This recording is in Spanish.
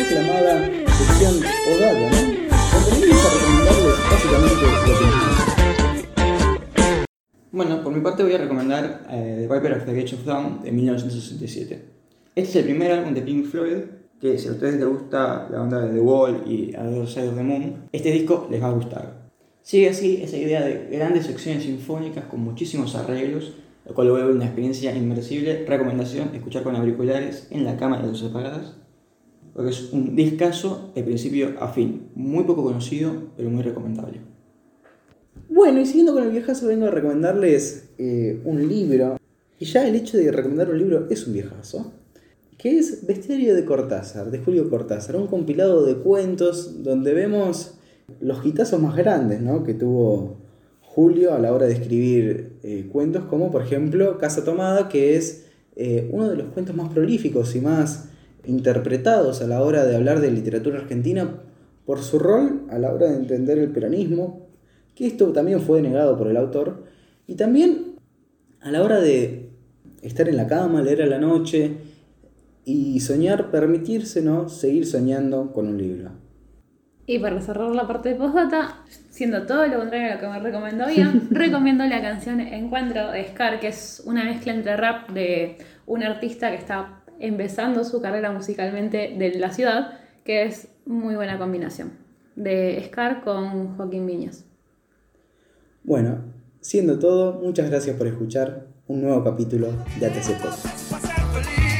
aclamada sección ¿no? Donde a recomendarles básicamente lo que Bueno, por mi parte voy a recomendar eh, The Viper of the Gate of Dawn de 1967. Este es el primer álbum de Pink Floyd, que si a ustedes les gusta la onda de The Wall y Other Side of the Moon, este disco les va a gustar. Sigue así esa idea de grandes secciones sinfónicas con muchísimos arreglos, lo cual vuelve una experiencia inmersible. Recomendación, escuchar con auriculares en la cama de dos separadas, porque es un discazo de principio a fin, muy poco conocido, pero muy recomendable. Bueno, y siguiendo con el viejazo, vengo a recomendarles eh, un libro. Y ya el hecho de recomendar un libro es un viejazo. Que es Bestiario de Cortázar, de Julio Cortázar. Un compilado de cuentos donde vemos los hitazos más grandes ¿no? que tuvo Julio a la hora de escribir eh, cuentos, como por ejemplo Casa Tomada, que es eh, uno de los cuentos más prolíficos y más interpretados a la hora de hablar de literatura argentina por su rol a la hora de entender el peronismo, que esto también fue negado por el autor, y también a la hora de estar en la cama, leer a la noche y soñar, permitirse ¿no? seguir soñando con un libro. Y para cerrar la parte de postdata, siendo todo lo contrario a lo que me recomendó Ian, recomiendo la canción Encuentro de Scar, que es una mezcla entre rap de un artista que está empezando su carrera musicalmente de la ciudad, que es muy buena combinación, de Scar con Joaquín Viñas. Bueno, siendo todo, muchas gracias por escuchar un nuevo capítulo de ATC feliz.